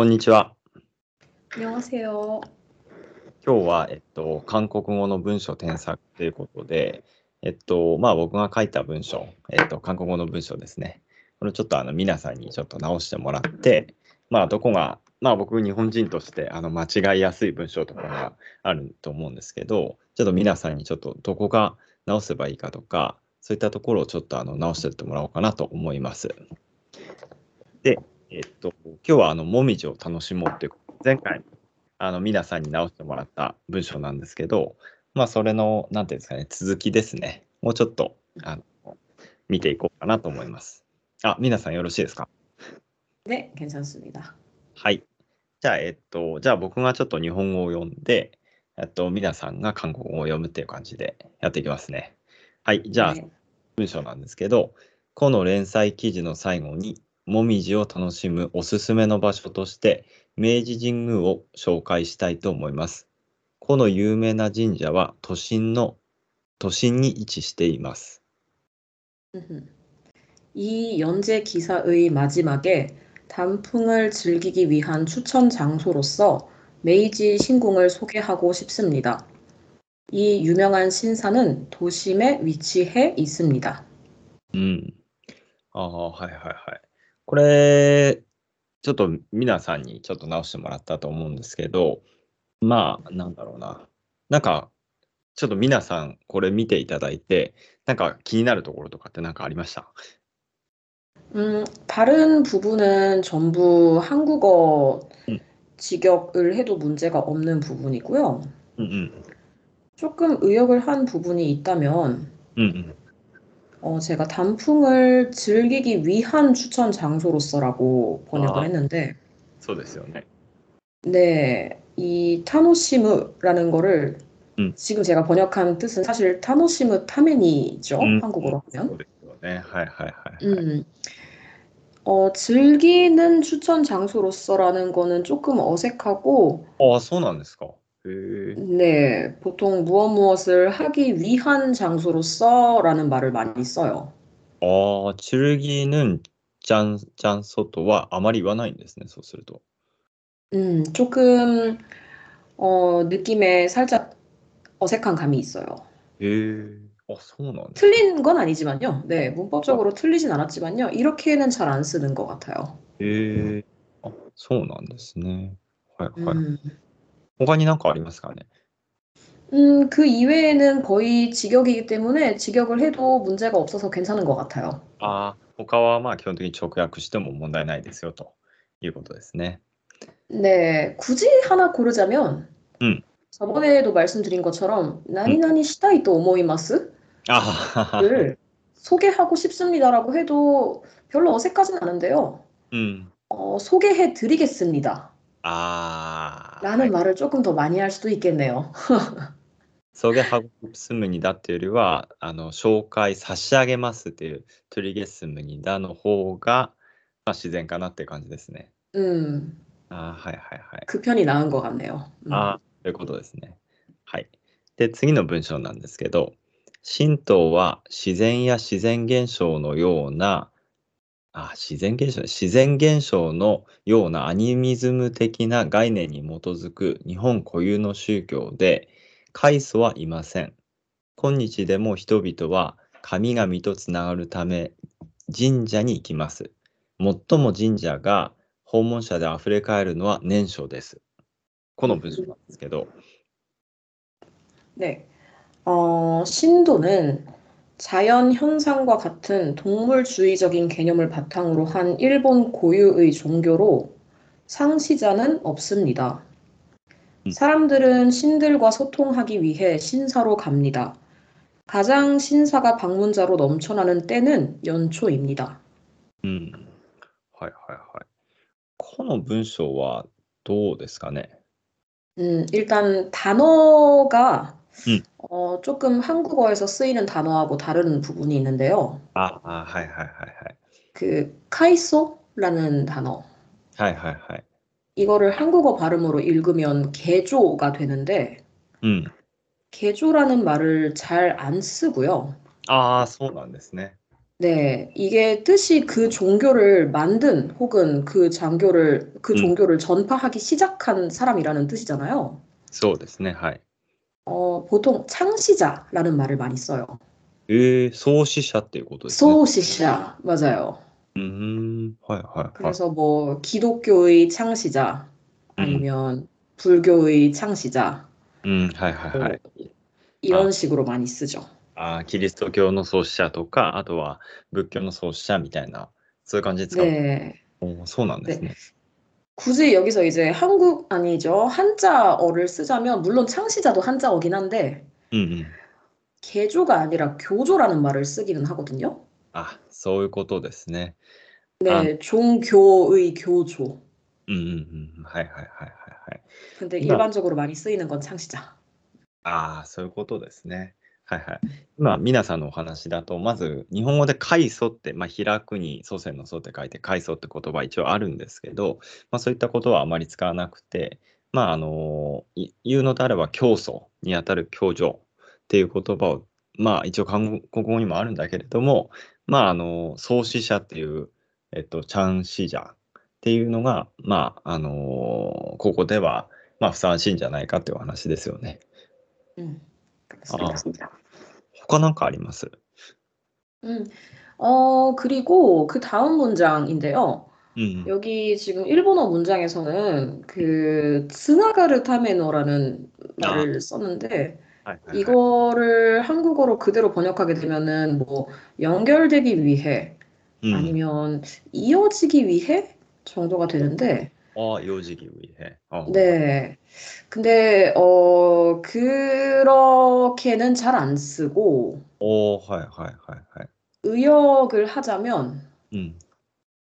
こんにちは。今日は、えっと、韓国語の文章添削ということで、えっと、まあ、僕が書いた文章、えっと、韓国語の文章ですね。これちょっとあの皆さんにちょっと直してもらって、まあ、どこが、まあ、僕、日本人としてあの間違いやすい文章とかがあると思うんですけど、ちょっと皆さんにちょっとどこが直せばいいかとか、そういったところをちょっとあの直してってもらおうかなと思います。で、えっと、今日はあの、もみじを楽しもうっていう、前回、あの、皆さんに直してもらった文章なんですけど、まあ、それの、なんていうんですかね、続きですね。もうちょっと、あの、見ていこうかなと思います。あ、皆さんよろしいですか？で、検証済みだ。はい。じゃあ、えっと、じゃあ僕がちょっと日本語を読んで、えっと、皆さんが韓国語を読むっていう感じでやっていきますね。はい。じゃあ、文章なんですけど、この連載記事の最後に、もみじを楽しむおすすめの場所として、明治神宮を紹介したいと思います。この有名な神社は都心の、都心に位置しています。 음흠. 이 연재 기사의 마지막에 단풍을 즐기기 위한 추천 장소로서 메이지 신궁을 소개하고 싶습니다. 이 유명한 신사는 도심에 위치해 있습니다. うん。ああ、はいはいはい。 これ、ちょっと皆さんにちょっと直してもらったと思うんですけど、まあ、なんだろうな。なんか、ちょっと皆さんこれ見ていただいて、なんか気になるところとかってなんかありました 음, 다른 부분은 전부 한국어 음. 직역을 해도 문제가 없는 부분이고요. うんうん。 조금 의역을 한 부분이 있다면 うんうん。 어, 제가 단풍을 즐기기 위한 추천 장소로서라고 번역을 아. 했는데, そうですよね。 네, 이 타노시무라는 거를 음. 지금 제가 번역한 뜻은 사실 타노시무 타메니죠, 음. 한국어로 そ 하면. うですよね。はいはいはい、はい。 음, 어, 즐기는 추천 장소로서라는 거는 조금 어색하고, ああ、そうなんですか。 へえ。 네, 보통 무엇 무엇을 하기 위한 장소로서라는 말을 많이 써요. ああ、즐기는 짠, 짠소도はあまり言わないんですね、そうすると。 음, 조금 어, 느낌에 살짝 어색한 감이 있어요. へえ。あ、そうなんです。 틀린 건 아니지만요. 네, 문법적으로 틀리진 않았지만요. 이렇게는 잘 안 쓰는 것 같아요. へえ。あ、そうなんですね。はいはい。 음, 他に何かありますかね。 음, 그 이외에는 거의 직역이기 때문에 직역을 해도 문제가 없어서 괜찮은 것 같아요. ああ、他はまあ基本的に直訳しても問題ないですよということですね。 네, 굳이 하나 고르자면 음. 저번에도 말씀드린 것처럼 나니나니 시타이 또 오모이마스를 あははは。 소개하고 싶습니다라고 해도 별로 어색하진 않은데요. うん。 어, 소개해 드리겠습니다. ああ。 라는 말을 조금 더 많이 할 수도 있겠네요. ソゲハゴスムニダっていうよりは、あの、紹介差し上げますっていう、トゥリゲスムニダの方が、まあ、自然かなっていう感じですね。 음, ああ、はいはいはい。 그 편이 나은 것 같네요. 음. ああ、ということですね。はい。で、次の文章なんですけど、神道は自然や自然現象のような、 あ、自然現象、自然現象のようなアニミズム的な概念に基づく日本固有の宗教で、開祖はいません。今日でも人々は神々とつながるため神社に行きます。最も神社が訪問者で溢れ返るのは年初です。この文章なんですけど、 네. 어, 신도는 자연 현상과 같은 동물주의적인 개념을 바탕으로 한 일본 고유의 종교로 상시자는 없습니다. 음. 사람들은 신들과 소통하기 위해 신사로 갑니다. 가장 신사가 방문자로 넘쳐나는 때는 연초입니다. うん。はいはいはい。この文章はどうですかね 음, 일단 단어가 음. 어, 조금 한국어에서 쓰이는 단어하고 다른 부분이 있는데요. ああ、はいはいはいはい。 그 카이소라는 단어. はいはいはい。 이거를 한국어 발음으로 읽으면 개조가 되는데 うん。 개조라는 말을 잘 안 쓰고요. ああ、そうなんですね。 네, 이게 뜻이 그 종교를 만든 혹은 그 장교를, 그 うん。 종교를 전파하기 시작한 사람이라는 뜻이잖아요. そうですね。はい。 어, 보통 창시자라는 말을 많이 써요. 예, 소시샤 때고도. 소시샤 맞아요. 음, 헐, 헐. 그래서 뭐 기독교의 창시자 아니면 불교의 창시자 음, はいはいはい 뭐 이런 식으로 많이 쓰죠. あーキリスト教の創始者とか、あとは仏教の創始者みたいな、そういう感じですか、 네. おーそうなんですね。 굳이 여기서 이제 한국 아니죠. 한자어를 쓰자면 물론 창시자도 한자어긴 한데 うんうん。 개조가 아니라 교조라는 말을 쓰기는 하거든요. あ、そういうことですね。 네, 종교의 교조. うんうんうん。はいはいはいはいはい。 근데 그러니까- 일반적으로 많이 쓰이는 건 창시자. ああ、そういうことですね。 はいはい。今、皆さんのお話だと、まず日本語で開祖って、まあ、開くに祖先の祖って書いて、開祖って言葉一応あるんですけど、まあ、そういったことはあまり使わなくて、まあ、あの、言うのであれば、教祖にあたる教助っていう言葉を、まあ、一応韓国語にもあるんだけれども、まあ、あの、創始者っていう、えっと、チャンシジャっていうのが、まあ、あのここでは、まあ、ふさわしいんじゃないかっていうお話ですよね。うん。ああ 他なんかあります。 음, 어, 그리고 그 다음 문장인데요. うん。 여기 지금 일본어 문장에서는 그 스나가르 타메노라는 말을 썼는데 はいはいはい 이거를 한국어로 그대로 번역하게 되면은 뭐 연결되기 위해 うん、 아니면 이어지기 위해 정도가 되는데 ああ、幼児期위해。あ 네. 근데 어 그렇게는 잘 안 쓰고 おーはいはいはいはい。 의역을 하자면 うん。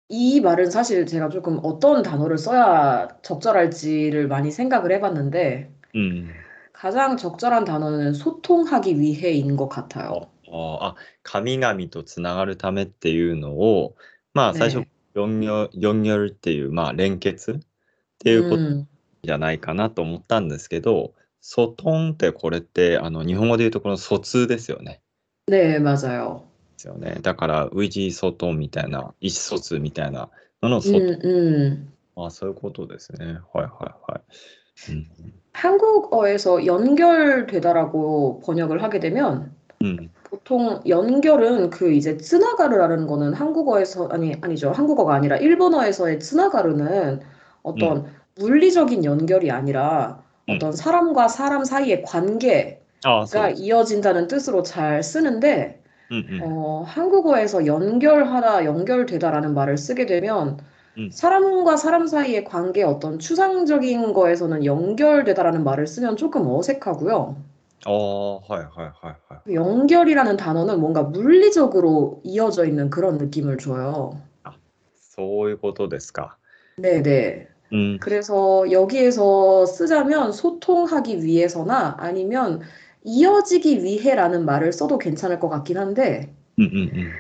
이 말은 사실 제가 조금 어떤 단어를 써야 적절할지를 많이 생각을 해봤는데 うん。 가장 적절한 단어는 소통하기 위해인 것 같아요. ああ、神々とつながるためっていうのを、まあ最初、 네. 四行四行っていう、まあ連結っていうこと 음, じゃないかなと思ったんですけど、ソトンってこれって、あの日本語で言うとこの疎通ですよね。 네, 맞아요. ですよね。だから、ウィジソトンみたいな、意思疎通みたいなののソトン。 음, 음. あそういうことですね。はいはいはい。うん。 한국어에서 연결되다라고 번역을 하게 되면 うん。 보통 연결은 그 이제 쓰나가르라는 거는 한국어에서 아니 아니죠 한국어가 아니라 일본어에서의 쓰나가르는 어떤 음. 물리적인 연결이 아니라 음. 어떤 사람과 사람 사이의 관계가 아, 그렇죠. 이어진다는 뜻으로 잘 쓰는데 음, 음, 어, 한국어에서 연결하다 연결되다라는 말을 쓰게 되면 음. 사람과 사람 사이의 관계 어떤 추상적인 거에서는 연결되다라는 말을 쓰면 조금 어색하고요. ああ、はいはいはいはい。 연결이라는 단어는 뭔가 물리적으로 이어져 있는 그런 느낌을 줘요. そういうことですか。 네네. うん。 그래서 여기에서 쓰자면 소통하기 위해서나 아니면 이어지기 위해라는 말을 써도 괜찮을 것 같긴 한데, うんうんうん。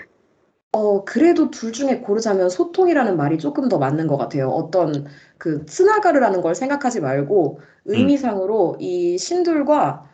어, 그래도 둘 중에 고르자면 소통이라는 말이 조금 더 맞는 것 같아요. 어떤 그 스나가르라는 걸 생각하지 말고 의미상으로 이 신들과 음.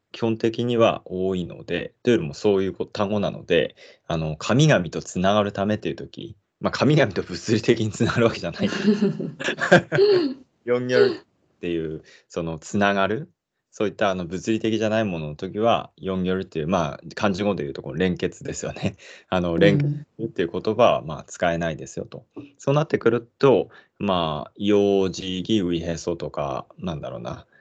基本的には多いので、というよりもそういう単語なので、あの、神々とつながるためっていう時、まあ、神々と物理的につながるわけじゃない。四行っていう、そのつながる、そういったあの物理的じゃないものの時は、四行っていう、まあ、漢字語でいうとこの連結ですよね。あの連結 음, っていう言葉はまあ使えないですよと。そうなってくると、まあ、幼児義ウィヘソとか、なんだろうな、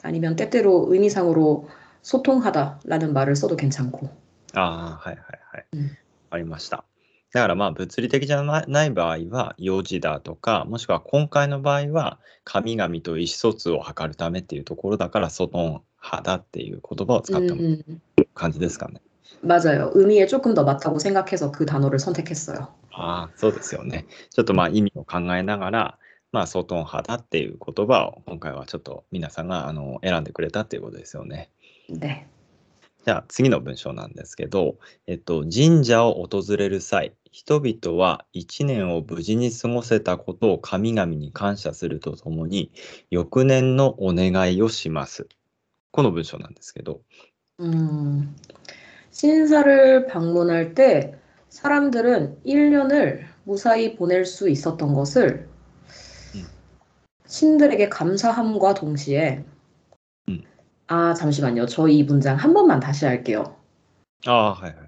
음, 아니면 때때로 의미상으로 소통하다라는 말을 써도 괜찮고 ああ、はいはいはい。うんありました。だからまあ物理的じゃなない場合は、幼児だとか、もしくは今回の場合は、神々と意思疎通を図るためっていうところだから、その派だっていう言葉を使った음, 感じですかね。 맞아요. 의미에 조금 더 맞다고 생각해서 그 단어를 선택했어요. ああ、そうですよね。ちょっとまあ意味を考えながら、 まあ、ソトン派だっていう言葉を今回はちょっと皆さんがあの選んでくれたっていうことですよね。 네. じゃあ次の文章なんですけど、えっと、神社を訪れる際、人々は一年を無事に過ごせたことを神々に感謝するとともに、翌年のお願いをします。この文章なんですけど、 음, 신사를 방문할 때 사람들은 1년을 무사히 보낼 수 있었던 것을 음. 신들에게 감사함과 동시에 음. 아, 잠시만요. 저 이 문장 한 번만 다시 할게요. ああ、はいはい。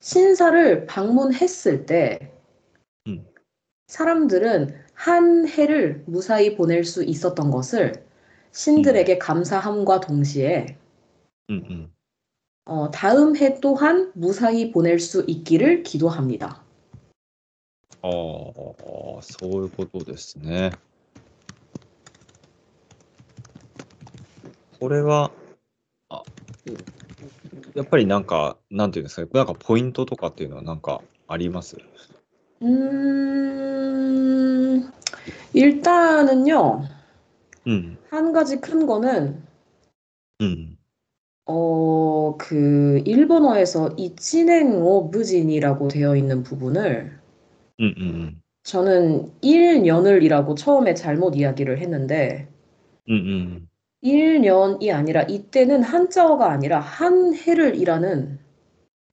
신사를 방문했을 때 음. 사람들은 한 해를 무사히 보낼 수 있었던 것을 신들에게 감사함과 동시에 うんうん。 어, 다음 해 또한 무사히 보낼 수 있기를 기도합니다. ああ、そういうことですね。 これは、あ、やっぱりなんか、なんていうんですかね、なんかポイントとかっていうのはなんかあります 음, 일단은요, うん、 한 가지 큰 거는, うん、 어, 그, 일본어에서 이치넨오 부진이라고 되어 있는 부분을 うん、うん、 저는 1년을이라고 처음에 잘못 이야기를 했는데, うん、うん、 1년이 아니라 이때는 한자어가 아니라 한 해를 일하는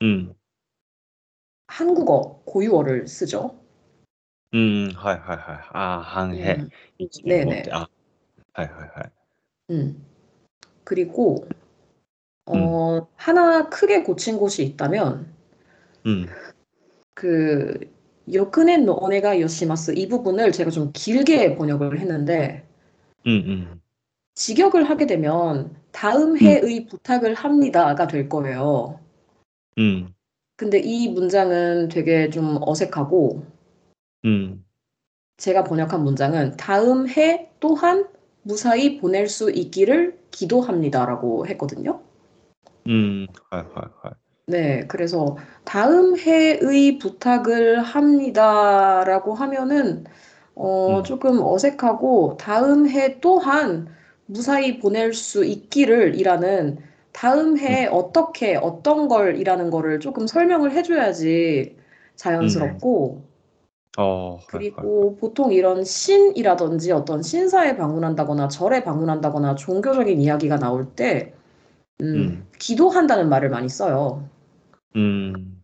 음. 한국어 고유어를 쓰죠. 음, はい はい はい. 아, 한 해. 음. 네, 네. 아. はい はい はい. 음. 그리고 어, 음. 하나 크게 고친 곳이 있다면 음. 그 翌年のお願いをします 이 부분을 제가 좀 길게 번역을 했는데 음, 음. 직역을 하게 되면 다음 해의 부탁을 합니다가 될 거예요. 음. 근데 이 문장은 되게 좀 어색하고 음. 제가 번역한 문장은 다음 해 또한 무사히 보낼 수 있기를 기도합니다라고 했거든요. 음, 활활활. 네, 그래서 다음 해의 부탁을 합니다라고 하면은 어, 음. 조금 어색하고 다음 해 또한 무사히 보낼 수 있기를 이라는 다음 해 어떻게 어떤 걸 이라는 거를 조금 설명을 해줘야지 자연스럽고 어, 그리고 보통 이런 신이라든지 어떤 신사에 방문한다거나 절에 방문한다거나 종교적인 이야기가 나올 때 음, 음. 기도한다는 말을 많이 써요. 음.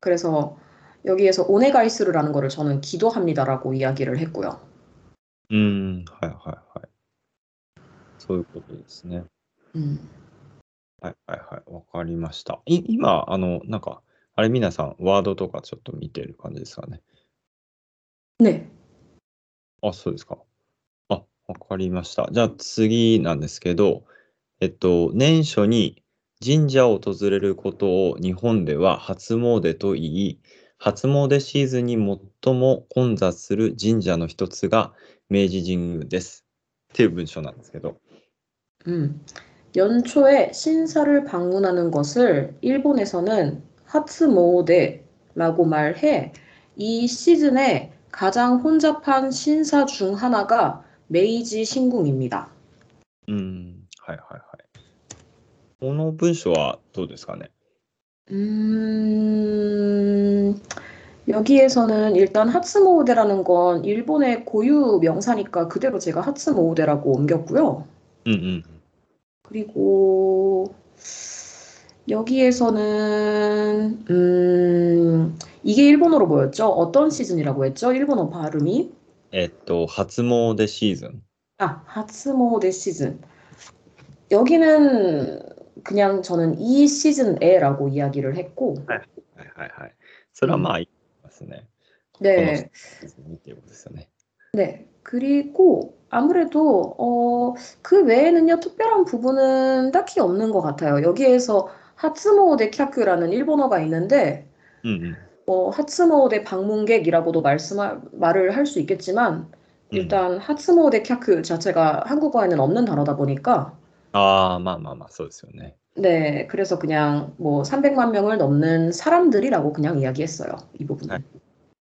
그래서 여기에서 오네가이스르라는 거를 저는 기도합니다라고 이야기를 했고요. 음, 하여 하여. そういうことですね。 음, はいはいはい。わかりました。い今、あの、なんか、あれ、皆さん、ワードとかちょっと見てる感じですかね？ 네. あ、そうですか。あ、わかりました。じゃあ次なんですけど、えっと、年初に神社を訪れることを日本では初詣と言い、初詣シーズンに最も混雑する神社の一つが明治神宮です。っていう文章なんですけど。 음, 연초에 신사를 방문하는 것을 일본에서는 하츠모데라고 말해 이 시즌에 가장 혼잡한 신사 중 하나가 메이지 신궁입니다. うん、はいはいはい。この文章はどうですかね。 음, 여기에서는 일단 하츠모우데라는 건 일본의 고유 명사니까 그대로 제가 하츠모우데라고 옮겼고요. うんうん。 그리고 여기에서는 음 이게 일본어로 뭐였죠? 어떤 시즌이라고 했죠? 일본어 발음이? 에또 하츠모데 시즌. 아 하츠모데 시즌. 여기는 그냥 저는 이 시즌에라고 이야기를 했고. 네, 네, 네, 네. 드라마 음. 맞네. 네. 네. 그리고 아무래도 어, 그 외에는요 특별한 부분은 딱히 없는 것 같아요. 여기에서 하츠모데 키아큐라는 일본어가 있는데 음. 뭐 하츠모 데 방문객이라고도 말씀 말을 할 수 있겠지만 일단 음. 하츠모데 키아큐 자체가 한국어에는 없는 단어다 보니까 아, 마마마, 소스요네. 네, 그래서 그냥 뭐 300만 명을 넘는 사람들이라고 그냥 이야기했어요. 이 부분은. 네.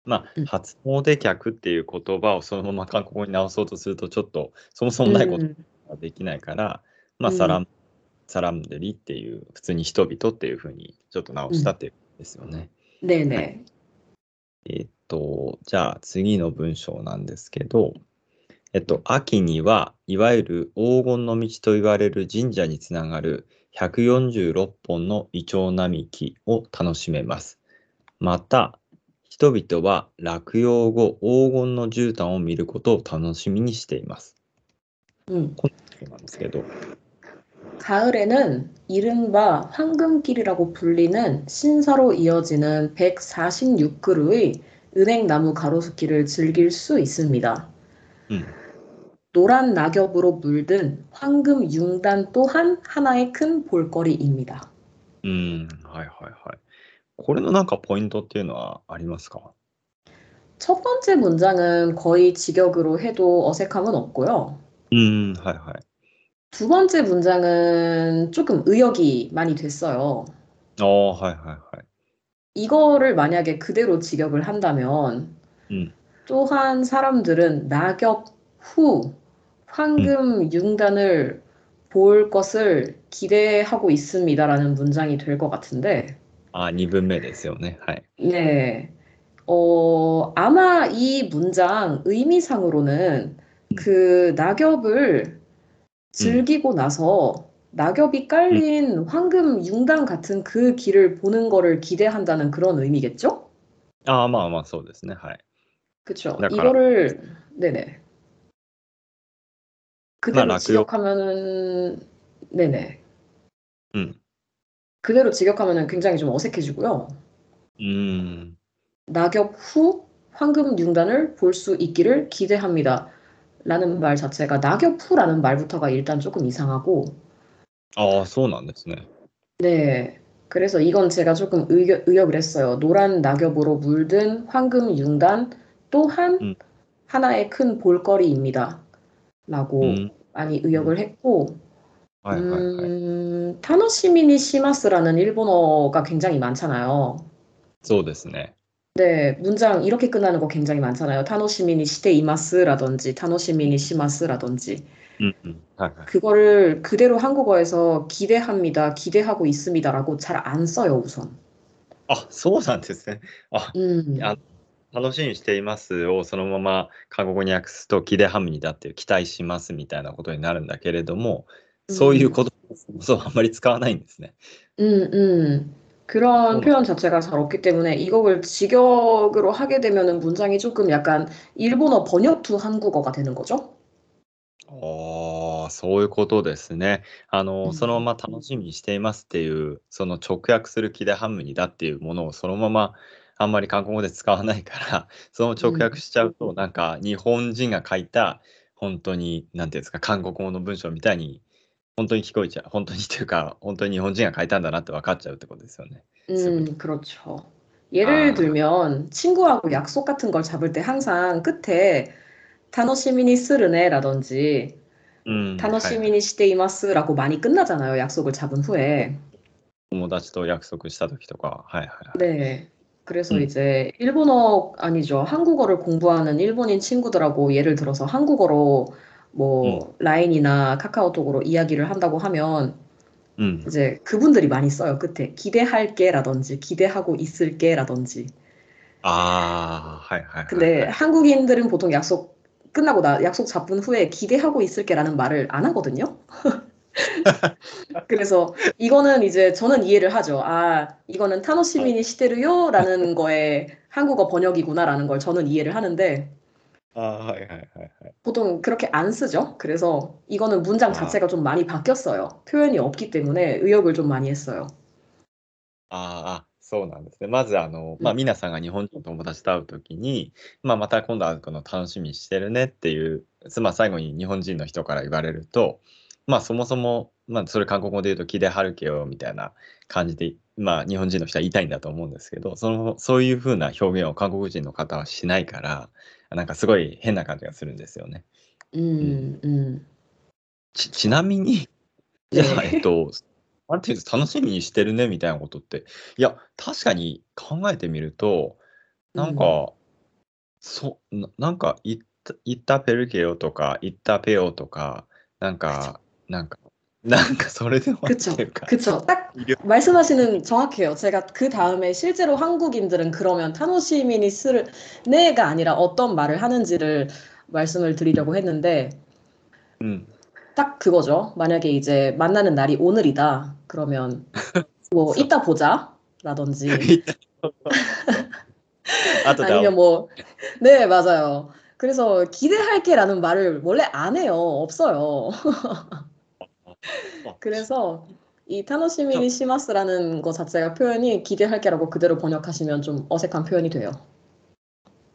まあ、初詣客っていう言葉をそのまま韓国語に直そうとすると、ちょっとそもそもないことができないから、うん、まあ、サラン、うん、サランデリっていう、普通に人々っていうふうにちょっと直したっていうことですよね。うん、でね、はい、えー、っと、じゃあ次の文章なんですけど、えっと、秋にはいわゆる黄金の道と言われる神社につながる146本のイチョウ並木を楽しめます。また、人々は落葉後、黄金の絨毯を見ることを楽しみにしています。 음. そうなんですけど、 가을에는 이른바 황금길이라고 불리는 신사로 이어지는 146그루의 은행나무 가로수길을 즐길 수 있습니다. うん。 노란 낙엽으로 물든 황금 융단 또한 하나의 큰 볼거리입니다. うん、はいはいはい。 これのなんかポイントっていうのはありますか 첫 번째 문장은 거의 직역으로 해도 어색함은 없고요. うん、はいはい。 두 번째 문장은 조금 의역이 많이 됐어요. ああ、はいはいはい。 이거를 만약에 그대로 직역을 한다면 음. 또한 사람들은 낙엽 후 황금 융단을 볼 것을 기대하고 있습니다라는 문장이 될 것 같은데 あ、2分目ですよね。はい。 네. 어, 아마 이 문장 의미상으로는 그 낙엽을 즐기고 나서 낙엽이 깔린 황금 융단 같은 그 길을 보는 거를 기대한다는 그런 의미겠죠? ああ、まあまあそうですね。はい。 그쵸. 약간- 이거를 네네. 그대로 낙엽. 직역하면은 네네. 음. 그대로 직역하면 굉장히 좀 어색해지고요. 음. 낙엽 후 황금 융단을 볼 수 있기를 기대합니다. 라는 말 자체가 낙엽 후라는 말부터가 일단 조금 이상하고 아 소원 안 냈네. 네. 그래서 이건 제가 조금 의견, 의역을 했어요. 노란 낙엽으로 물든 황금 융단 또한 음. 하나의 큰 볼거리입니다. 라고 음. 많이 의역을 했고 はいはいはい。 음, 타노시미니 시마스라는 일본어가 굉장히 많잖아요. そうですね。 네, 문장 이렇게 끝나는 거 굉장히 많잖아요. 타노시미니 시테 이마스라든지 타노시미니 시마스라든지 うんうん。はいはい。 그거를 그대로 한국어에서 기대합니다, 기대하고 있습니다라고 잘 안 써요, 우선. あ、そうなんですね。あ、 음, あ楽しみにしていますをそのまま韓国語に訳すと、キデハムニだっていう期待しますみたいなことになるんだけれども、 そういうことそうあんまり使わないんですね。 음, 음. 그런 어. 표현 자체가 잘 없기 때문에 이걸 직역으로 하게 되면은 문장이 조금 약간 일본어 번역투 한국어가 되는 거죠. ああ、そういうことですね。あの、うんそのまま楽しみにしていますっていう、その直訳するキデハムニだっていうものをそのままあんまり韓国語で使わないから、その直訳しちゃうと、なんか日本人が書いた、本当に、なんていうんですか、韓国語の文章みたいに、 本当に聞こえちゃう。本当にっていうか、本当に日本人が書いたんだなって分かっちゃうってことですよね。 음, 그렇죠. 예를 아. 들면 친구하고 약속 같은 걸 잡을 때 항상 끝에 타노시미니 스르네라든지 うん。はい 타노시미니 시테이마스라고 많이 끝나잖아요. 약속을 잡은 후에. 友達と約束した時とか、はいはいはい。 네. 그래서 음. 이제 일본어 아니죠. 한국어를 공부하는 일본인 친구들하고 예를 들어서 한국어로 뭐 음. 라인이나 카카오톡으로 이야기를 한다고 하면 음. 이제 그분들이 많이 써요. 끝에 기대할게라든지 기대하고 있을게라든지. 아, はい, はい, 근데 はい. 한국인들은 보통 약속 끝나고 나 약속 잡은 후에 기대하고 있을게라는 말을 안 하거든요. 그래서 이거는 이제 저는 이해를 하죠. 아, 이거는 타노 아. 시민이 시대르요라는 거에 한국어 번역이구나라는 걸 저는 이해를 하는데. 아, 하이, 하이, 하이. 보통 그렇게 안 쓰죠. 그래서 이거는 문장 아. 자체가 좀 많이 바뀌었어요. 표현이 없기 때문에 의역을 좀 많이 했어요. ああ、そうなんですね。まず、あの、まあ、うん皆さんが日本人の友達と会うときに、まあ、また今度会うの楽しみにしてるねっていう、まあ、最後に日本人の人から言われると、まあ、そもそも、まあ、それ韓国語で言うと、気ではるけよ、みたいな感じで、まあ、日本人の人は言いたいんだと思うんですけど、その、そういうふうな表現を韓国人の方はしないから、 なんかすごい変な感じがするんですよね。 음, 음. ち、ちなみに、じゃあ、ねえっと、なんていうんです楽しみにしてるねみたいなことって、いや、確かに考えてみると、なんか、そう、ななんか、いった、いったペルケよとか、いったペヨとか、なんか、なんか、なんかそれでも 그쵸, っていうか、 그쵸. 딱 이게- 말씀하시는 정확해요. 제가 그 다음에 실제로 한국인들은 그러면 타노시미니 스를 네가 아니라 어떤 말을 하는지를 말씀을 드리려고 했는데 うん、 딱 그거죠. 만약에 이제 만나는 날이 오늘이다. 그러면 뭐 이따 보자. 라든지 あとで会お 아니면 う 뭐 네, 맞아요. 그래서 기대할게라는 말을 원래 안 해요. 없어요. 그래서 이 타노시미니 시마스라는 거 자체가 표현이 기대할게라고 그대로 번역하시면 좀 어색한 표현이 돼요.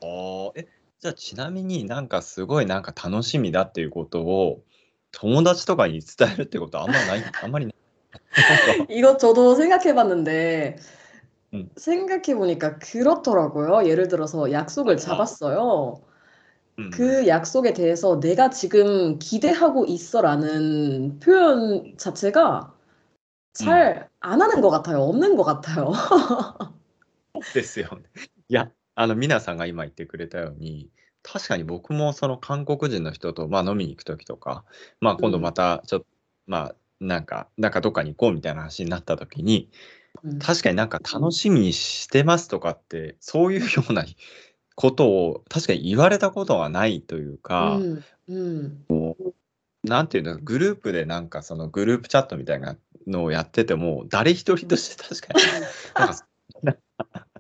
あーえ、じゃあちなみになんかすごいなんか楽しみだっていうことを友達とかに伝えるってことはあんまない、あんまりない。 이거 저도 생각해봤는데 음. 생각해보니까 그렇더라고요. 예를 들어서 약속을 잡았어요. うん、 그 약속에 대해서 내가 지금 기대하고 있어라는 표현 자체가 잘 안 하는 것 같아요. 없는 것 같아요. ですよね。いや、あの、皆さんが今言ってくれたように、確かに僕もその韓国人の人と、まあ、飲みに行くときとか、まあ、今度またちょっと、まあ、なんか、なんかどっかに行こうみたいな話になったときに、 음. 確かになんか楽しみにしてますとかって、そういうような ことを確かに言われたことがないというか、 음, 음. なんていうの、グループでなんかそのグループチャットみたいなのをやってても、誰一人として確かに、なんか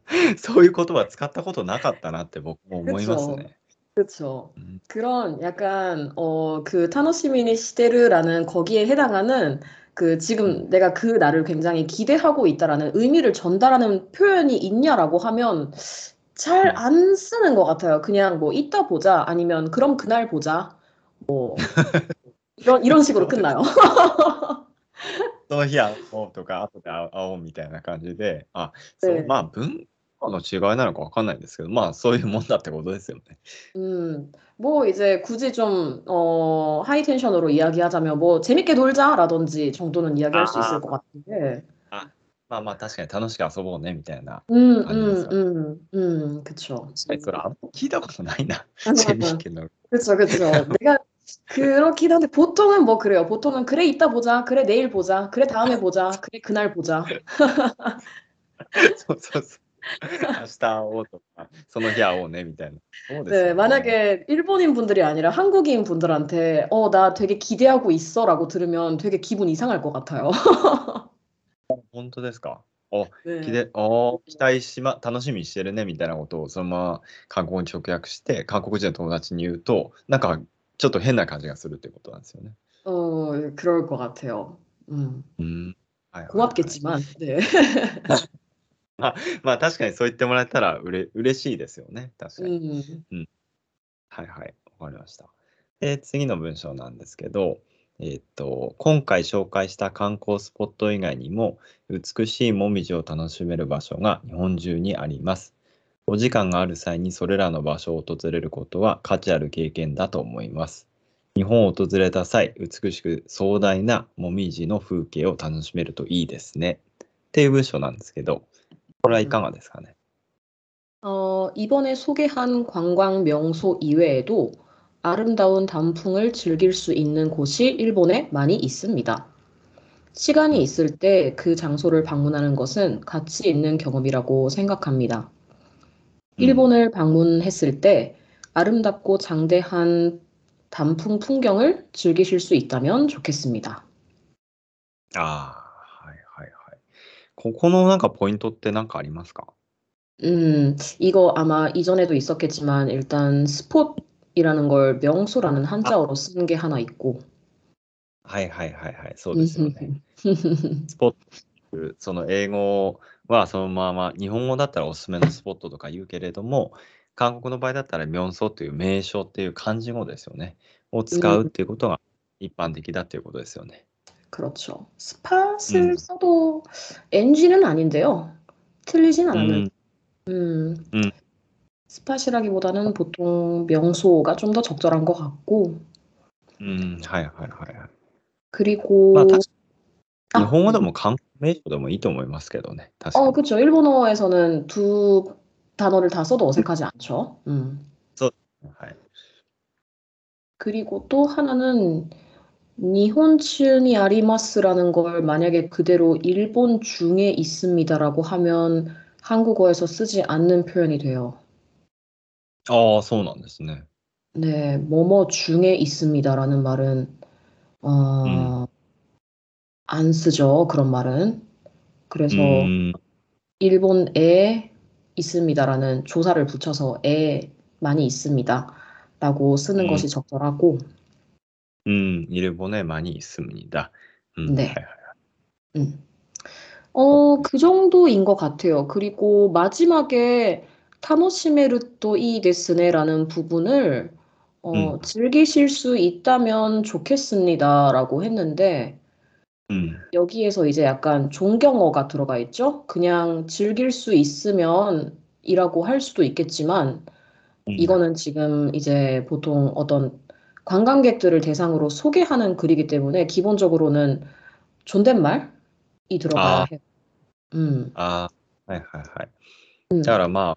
そういう言葉使ったことなかったなって僕も思いますね。 그렇죠. 음. 그런 약간 어 그 타노시미니 시테르라는 거기에 해당하는 그 지금 내가 그 날을 굉장히 기대하고 있다라는 의미를 전달하는 표현이 있냐라고 하면 잘 음. 안 쓰는 것 같아요. 그냥 뭐 이따 보자 아니면 그럼 그날 보자 뭐 이런 이런 식으로 끝나요. その日会おうとか、後で会おうみたいな感じで、あ、そう、ねまあ文化の違いなのかわかんないですけど、まあそういうもんだってことですよね。 음, 뭐 이제 굳이 좀 어, 하이 텐션으로 이야기하자면 뭐 재밌게 놀자라든지 정도는 이야기할 수 있을 것 같은데. まあまあ確かに楽しく遊ぼうねみたいな。 음, 아니면서. 음, 음, 음, 그쵸. 確かにそれあんま聞いたことないな。 맞아, 재밌 맞아. 게 놀. 그쵸, 그쵸. 내가 그렇긴 한데 보통은 뭐 그래요. 보통은 그래 이따 보자, 그래 내일 보자, 그래 다음에 보자, 그래 그날 보자. そうそうそう。明日会おうとか、その日会おうねみたいな。そうですよ 네, ね 만약에 일본인 분들이 아니라 한국인 분들한테 어, 나 되게 기대하고 있어라고 들으면 되게 기분 이상할 것 같아요. 本当ですか。お、 네. きで、お期待しま、楽しみにしてるねみたいなことをそのまま韓国語に直訳して、韓国人の友達に言うと、なんかちょっと変な感じがするってことなんですよね。 어, 그럴 것 같아요. 음, うん。はいはいはい 고맙겠지만, 네. まあ確かにそう言ってもらえたらうれ嬉しいですよね。確かに。 음, はいはい。わかりました。で、次の文章なんですけど、 えーっと、今回紹介した観光スポット以外にも、美しいもみじを楽しめる場所が日本中にあります。お時間がある際にそれらの場所を訪れることは価値ある経験だと思います。日本を訪れた際、美しく壮大なもみじの風景を楽しめるといいですね。っていう文章なんですけど、これはいかがですかね。 어, 이번에 소개한 관광 명소 이외에도 아름다운 단풍을 즐길 수 있는 곳이 일본에 많이 있습니다. 시간이 있을 때 그 장소를 방문하는 것은 가치 있는 경험이라고 생각합니다. 일본을 방문했을 때 아름답고 장대한 단풍 풍경을 즐기실 수 있다면 좋겠습니다. ああ、はいはいはい。ここのなんかポイントって何かありますか 음, 이거 아마 이전에도 있었겠지만 일단 스폿 이라는 걸 명소라는 한자어로 쓴 게 하나 있고. はいはいはいはい、そうですよね。スポット、その英語はそのまま、日本語だったらおすすめのスポットとか言うけれども、韓国の場合だったら、명소という名称っていう漢字語ですよね。を使うっていうことが一般的だっていうことですよね。 그렇죠. 스팟을 음. 써도 NG는 아닌데요. 틀리진 않았는데. うん、 음, 음. 스팟이라기보다는 보통 명소가 좀 더 적절한 것 같고. うん、はいはいはいはい。 그리고 まあ、確か 아, 日本語でも観光名称でもいいと思いますけどね。確か 어, に。 그렇죠. 일본어에서는 두 단어를 다 써도 어색하지 않죠. 음. はい。 그리고 또 하나는 니혼츠니 아리마스라는 걸 만약에 그대로 일본 중에 있습니다라고 하면 한국어에서 쓰지 않는 표현이 돼요. ああ、そうなんですね。 네, 뭐뭐 중에 있습니다라는 말은 어, 안 쓰죠. 그런 말은. う 그래서 ん、 일본에 있습니다라는 조사를 붙여서 에 많이 있습니다라고 쓰는 음. 것이 적절하고 うん、일본에 많이 있습니다. 음, 네. はいはい。 음. 어, 그 정도인 것 같아요. 그리고 마지막에 타노시메르또 이 데스네라는 부분을 어, 음. 즐기실 수 있다면 좋겠습니다라고 했는데 うん、 여기에서 이제 약간 존경어가 들어가 있죠? 그냥 즐길 수 있으면 이라고 할 수도 있겠지만 うん 이거는 지금 이제 보통 어떤 관광객들을 대상으로 소개하는 글이기 때문에 기본적으로는 존댓말이 들어가야 아. 해요. 음, ああ、はいはいはい。 음, だからまあ、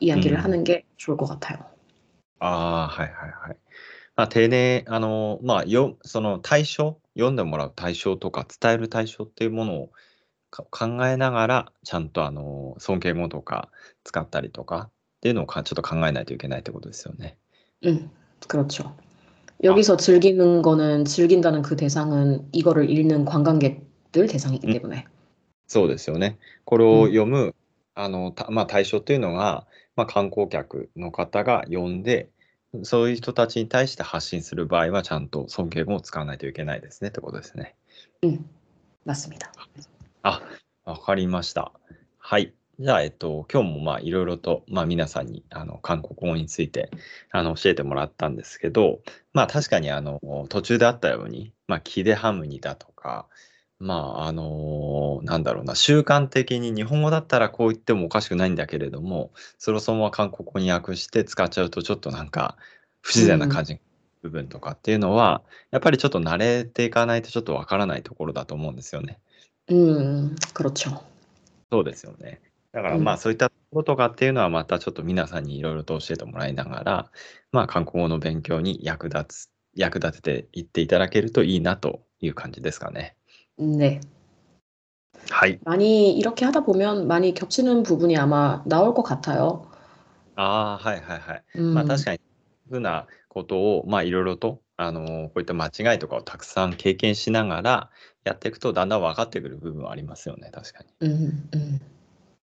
이야기를 음. 하는 게 좋을 것 같아요. ああ、はいはいはい。まあ、丁寧、あの、まあ、よ、その対象、読んでもらう対象とか、伝える対象っていうものをか考えながら、ちゃんと、あの、尊敬語とか使ったりとかっていうのをかちょっと考えないといけないってことですよね。 음, 그렇죠. 여기서 즐기는 거는 즐긴다는 그 대상은 이거를 읽는 관광객들 대상이기 음. 때문에 そうですよね。これをうん読む、 あのたまあ、対象というのが、まあ、観光客の方が呼んで、そういう人たちに対して発信する場合は、ちゃんと尊敬語を使わないといけないですねってことですね。うん、マスミだ。あ、わかりました。はい。じゃあ、えっと、今日もまあいろいろと、まあ、皆さんにあの韓国語についてあの教えてもらったんですけど、まあ、確かにあの途中であったように、まあ、キデハムニだとか、まあ、あのなんだろうな、習慣的に日本語だったらこう言ってもおかしくないんだけれども、それをそのまま韓国語に訳して使っちゃうと、ちょっとなんか、不自然な感じの部分とかっていうのは、やっぱりちょっと慣れていかないとちょっとわからないところだと思うんですよね。 음, 그렇죠. そうですよね。だからうんまあそういったところとかっていうのはまたちょっと皆さんにいろいろと教えてもらいながら、まあ韓国語の勉強に役立つ、役立てていっていただけるといいなという感じですかね。 네. はい。 많이 이렇게 하다 보면 많이 겹치는 부분이 아마 나올 것 같아요. ああ、はいはいはい。 음, まあ確かに、ふうなことを、まあいろいろと、あのこういった間違いとかをたくさん経験しながらやっていくとだんだん分かってくる部分はありますよね、確かに。 음, 음,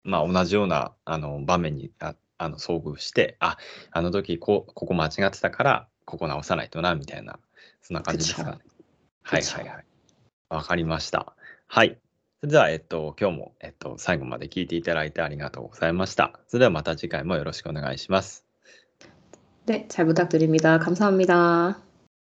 まあ同じようなあの場面にああの遭遇して、あ、あの時こここ間違ってたから、ここ直さないとな、みたいな、そんな感じですかね。はいはいはい。 わかりました。はい。それでは、えっと、今日も、えっと、最後まで聞いていただいてありがとうございました。それではまた次回もよろしくお願いします。 네, 잘 부탁드립니다. 감사합니다.